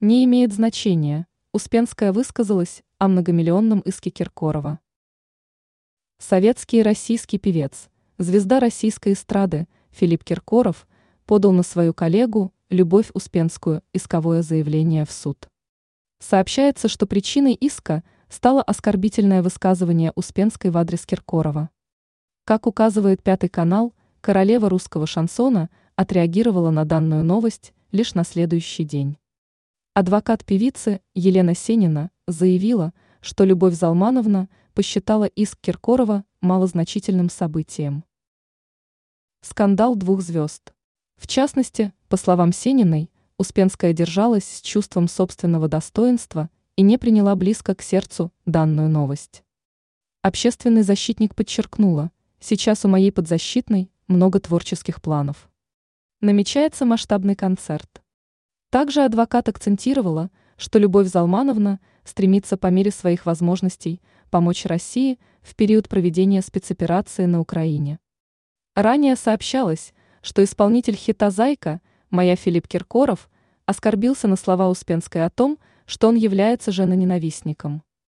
Не имеет значения. Успенская высказалась о многомиллионном иске Киркорова. Советский и российский певец, звезда российской эстрады Филипп Киркоров подал на свою коллегу Любовь Успенскую исковое заявление в суд. Сообщается, что причиной иска стало оскорбительное высказывание Успенской в адрес Киркорова. Как указывает Пятый канал, королева русского шансона отреагировала на данную новость лишь на следующий день. Адвокат певицы Елена Сенина заявила, что Любовь Залмановна посчитала иск Киркорова малозначительным событием. Скандал двух звезд. В частности, по словам Сениной, Успенская держалась с чувством собственного достоинства и не приняла близко к сердцу данную новость. Общественный защитник подчеркнула, сейчас у моей подзащитной много творческих планов. Намечается масштабный концерт. Также адвокат акцентировала, что Любовь Залмановна стремится по мере своих возможностей помочь России в период проведения спецоперации на Украине. Ранее сообщалось, что исполнитель хита «Зайка» моя Филипп Киркоров оскорбился на слова Успенской о том, что он является женоненавистником.